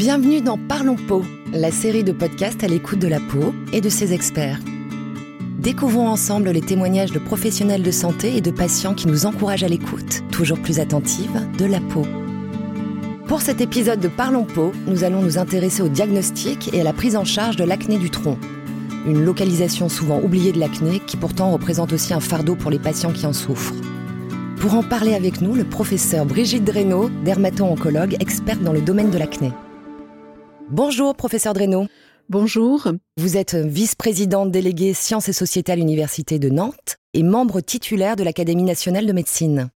Bienvenue dans Parlons Peau, la série de podcasts à l'écoute de la peau et de ses experts. Découvrons ensemble les témoignages de professionnels de santé et de patients qui nous encouragent à l'écoute, toujours plus attentive, de la peau. Pour cet épisode de Parlons Peau, nous allons nous intéresser au diagnostic et à la prise en charge de l'acné du tronc. Une localisation souvent oubliée de l'acné qui pourtant représente aussi un fardeau pour les patients qui en souffrent. Pour en parler avec nous, le professeur Brigitte Dreno, dermato-oncologue, experte dans le domaine de l'acné. Bonjour, professeur Dreno. Bonjour. Vous êtes vice-présidente déléguée sciences et sociétés à l'Université de Nantes et membre titulaire de l'Académie nationale de médecine.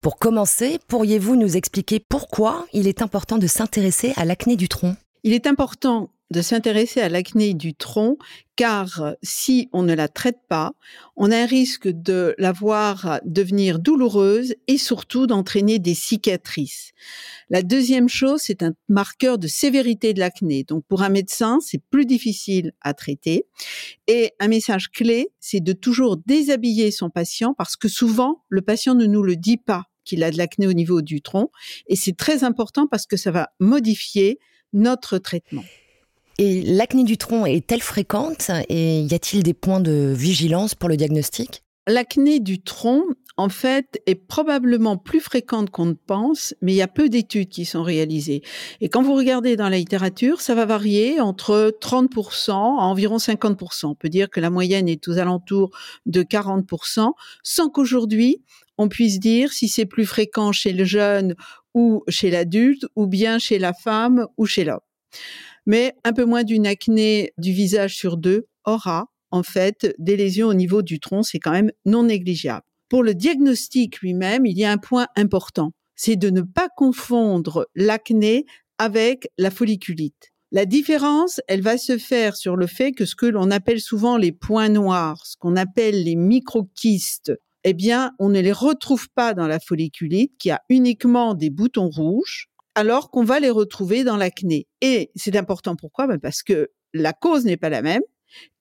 Pour commencer, pourriez-vous nous expliquer pourquoi il est important de s'intéresser à l'acné du tronc? Il est important de s'intéresser à l'acné du tronc, car si on ne la traite pas, on a un risque de la voir devenir douloureuse et surtout d'entraîner des cicatrices. La deuxième chose, c'est un marqueur de sévérité de l'acné. Donc pour un médecin, c'est plus difficile à traiter. Et un message clé, c'est de toujours déshabiller son patient parce que souvent, le patient ne nous le dit pas qu'il a de l'acné au niveau du tronc. Et c'est très important parce que ça va modifier notre traitement. Et l'acné du tronc est-elle fréquente et y a-t-il des points de vigilance pour le diagnostic? L'acné du tronc, en fait, est probablement plus fréquente qu'on ne pense, mais il y a peu d'études qui sont réalisées. Et quand vous regardez dans la littérature, ça va varier entre 30% à environ 50%. On peut dire que la moyenne est aux alentours de 40%, sans qu'aujourd'hui, on puisse dire si c'est plus fréquent chez le jeune ou chez l'adulte, ou bien chez la femme ou chez l'homme mais un peu moins d'une acné du visage sur deux aura en fait des lésions au niveau du tronc, c'est quand même non négligeable. Pour le diagnostic lui-même, il y a un point important, c'est de ne pas confondre l'acné avec la folliculite. La différence, elle va se faire sur le fait que ce que l'on appelle souvent les points noirs, ce qu'on appelle les microquistes, eh bien, on ne les retrouve pas dans la folliculite qui a uniquement des boutons rouges alors qu'on va les retrouver dans l'acné. Et c'est important pourquoi? Ben Parce que la cause n'est pas la même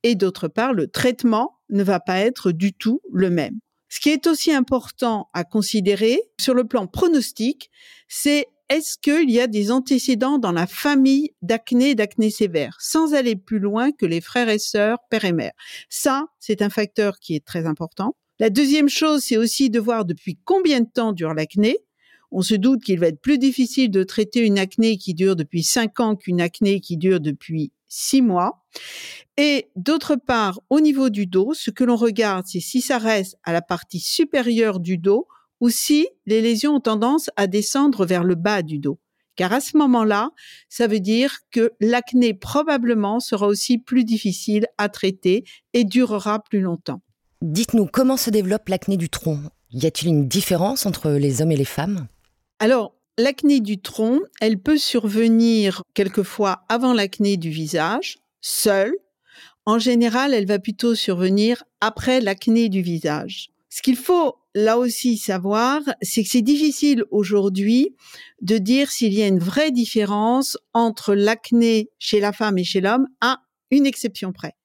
et d'autre part, le traitement ne va pas être du tout le même. Ce qui est aussi important à considérer sur le plan pronostic, c'est est-ce qu'il y a des antécédents dans la famille d'acné et d'acné sévère, sans aller plus loin que les frères et sœurs, père et mère? Ça, c'est un facteur qui est très important. La deuxième chose, c'est aussi de voir depuis combien de temps dure l'acné on se doute qu'il va être plus difficile de traiter une acné qui dure depuis cinq ans qu'une acné qui dure depuis six mois. Et d'autre part, au niveau du dos, ce que l'on regarde, c'est si ça reste à la partie supérieure du dos ou si les lésions ont tendance à descendre vers le bas du dos. Car à ce moment-là, ça veut dire que l'acné probablement sera aussi plus difficile à traiter et durera plus longtemps. Dites-nous comment se développe l'acné du tronc? Y a-t-il une différence entre les hommes et les femmes? Alors, l'acné du tronc, elle peut survenir quelquefois avant l'acné du visage, seule. En général, elle va plutôt survenir après l'acné du visage. Ce qu'il faut là aussi savoir, c'est que c'est difficile aujourd'hui de dire s'il y a une vraie différence entre l'acné chez la femme et chez l'homme à une exception près.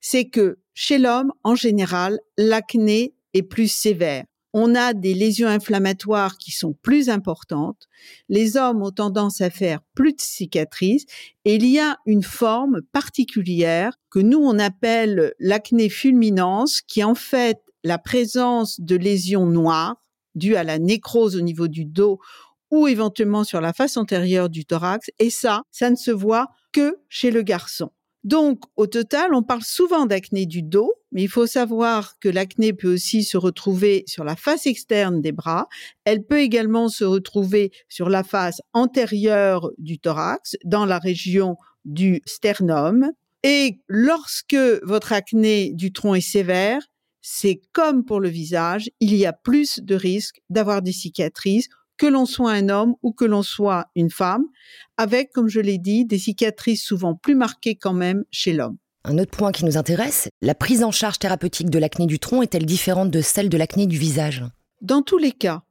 C'est que chez l'homme, en général, l'acné est plus sévère on a des lésions inflammatoires qui sont plus importantes. Les hommes ont tendance à faire plus de cicatrices et il y a une forme particulière que nous on appelle l'acné fulminance qui est en fait la présence de lésions noires dues à la nécrose au niveau du dos ou éventuellement sur la face antérieure du thorax et ça, ça ne se voit que chez le garçon. Donc, au total, on parle souvent d'acné du dos, mais il faut savoir que l'acné peut aussi se retrouver sur la face externe des bras. Elle peut également se retrouver sur la face antérieure du thorax, dans la région du sternum. Et lorsque votre acné du tronc est sévère, c'est comme pour le visage, il y a plus de risques d'avoir des cicatrices que l'on soit un homme ou que l'on soit une femme, avec, comme je l'ai dit, des cicatrices souvent plus marquées quand même chez l'homme. Un autre point qui nous intéresse, la prise en charge thérapeutique de l'acné du tronc est-elle différente de celle de l'acné du visage? Dans tous les cas,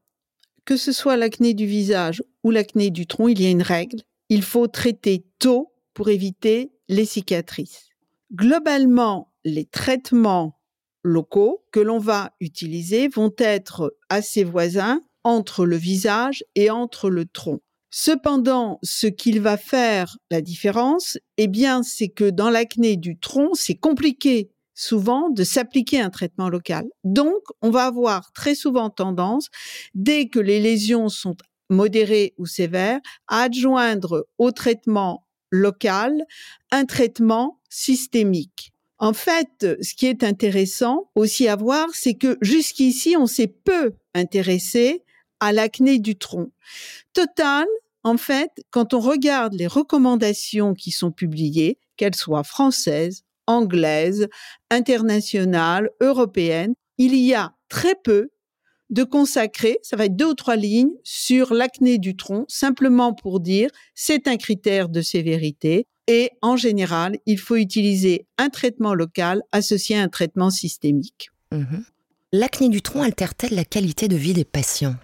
que ce soit l'acné du visage ou l'acné du tronc, il y a une règle. Il faut traiter tôt pour éviter les cicatrices. Globalement, les traitements locaux que l'on va utiliser vont être assez voisins entre le visage et entre le tronc. Cependant, ce qu'il va faire la différence, eh bien, c'est que dans l'acné du tronc, c'est compliqué souvent de s'appliquer un traitement local. Donc, on va avoir très souvent tendance, dès que les lésions sont modérées ou sévères, à adjoindre au traitement local un traitement systémique. En fait, ce qui est intéressant aussi à voir, c'est que jusqu'ici, on s'est peu intéressé à l'acné du tronc. Total, en fait, quand on regarde les recommandations qui sont publiées, qu'elles soient françaises, anglaises, internationales, européennes, il y a très peu de consacrer, ça va être deux ou trois lignes, sur l'acné du tronc, simplement pour dire c'est un critère de sévérité et en général, il faut utiliser un traitement local associé à un traitement systémique. Mhm. L'acné du tronc altère-t-elle la qualité de vie des patients?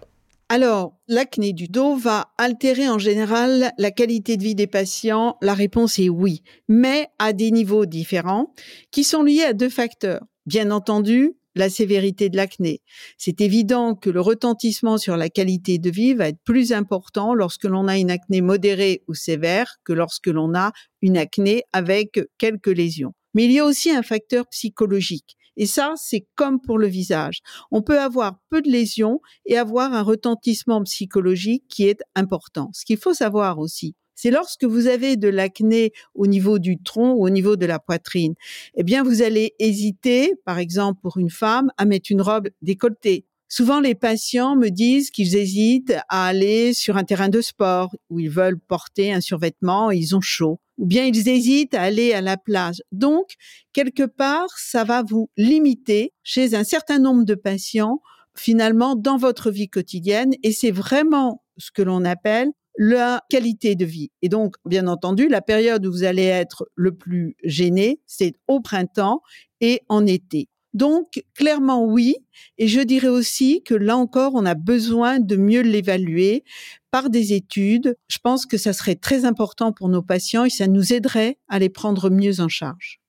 Alors, l'acné du dos va altérer en général la qualité de vie des patients? La réponse est oui, mais à des niveaux différents qui sont liés à deux facteurs. Bien entendu, la sévérité de l'acné. C'est évident que le retentissement sur la qualité de vie va être plus important lorsque l'on a une acné modérée ou sévère que lorsque l'on a une acné avec quelques lésions. Mais il y a aussi un facteur psychologique. Et ça, c'est comme pour le visage. On peut avoir peu de lésions et avoir un retentissement psychologique qui est important. Ce qu'il faut savoir aussi, c'est lorsque vous avez de l'acné au niveau du tronc ou au niveau de la poitrine, eh bien, vous allez hésiter, par exemple, pour une femme, à mettre une robe décolletée. Souvent, les patients me disent qu'ils hésitent à aller sur un terrain de sport où ils veulent porter un survêtement et ils ont chaud. Ou bien ils hésitent à aller à la plage. Donc, quelque part, ça va vous limiter chez un certain nombre de patients, finalement, dans votre vie quotidienne. Et c'est vraiment ce que l'on appelle la qualité de vie. Et donc, bien entendu, la période où vous allez être le plus gêné, c'est au printemps et en été. Donc, clairement, oui. Et je dirais aussi que là encore, on a besoin de mieux l'évaluer par des études. Je pense que ça serait très important pour nos patients et ça nous aiderait à les prendre mieux en charge.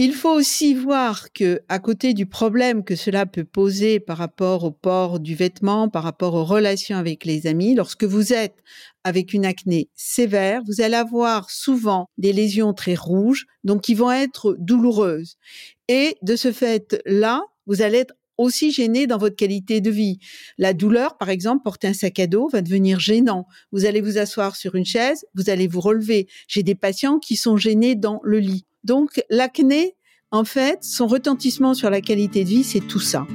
Il faut aussi voir que, à côté du problème que cela peut poser par rapport au port du vêtement, par rapport aux relations avec les amis, lorsque vous êtes avec une acné sévère, vous allez avoir souvent des lésions très rouges, donc qui vont être douloureuses. Et de ce fait-là, vous allez être aussi gêné dans votre qualité de vie. La douleur, par exemple, porter un sac à dos va devenir gênant. Vous allez vous asseoir sur une chaise, vous allez vous relever. J'ai des patients qui sont gênés dans le lit. Donc l'acné, en fait, son retentissement sur la qualité de vie, c'est tout ça.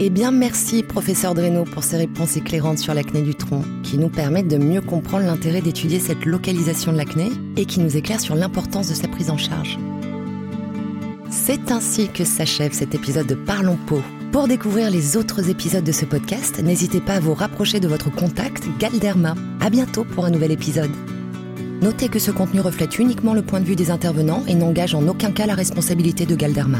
Eh bien, merci, professeur Dreno, pour ces réponses éclairantes sur l'acné du tronc, qui nous permettent de mieux comprendre l'intérêt d'étudier cette localisation de l'acné et qui nous éclairent sur l'importance de sa prise en charge. C'est ainsi que s'achève cet épisode de Parlons Peau. Pour découvrir les autres épisodes de ce podcast, n'hésitez pas à vous rapprocher de votre contact Galderma. À bientôt pour un nouvel épisode. Notez que ce contenu reflète uniquement le point de vue des intervenants et n'engage en aucun cas la responsabilité de Galderma.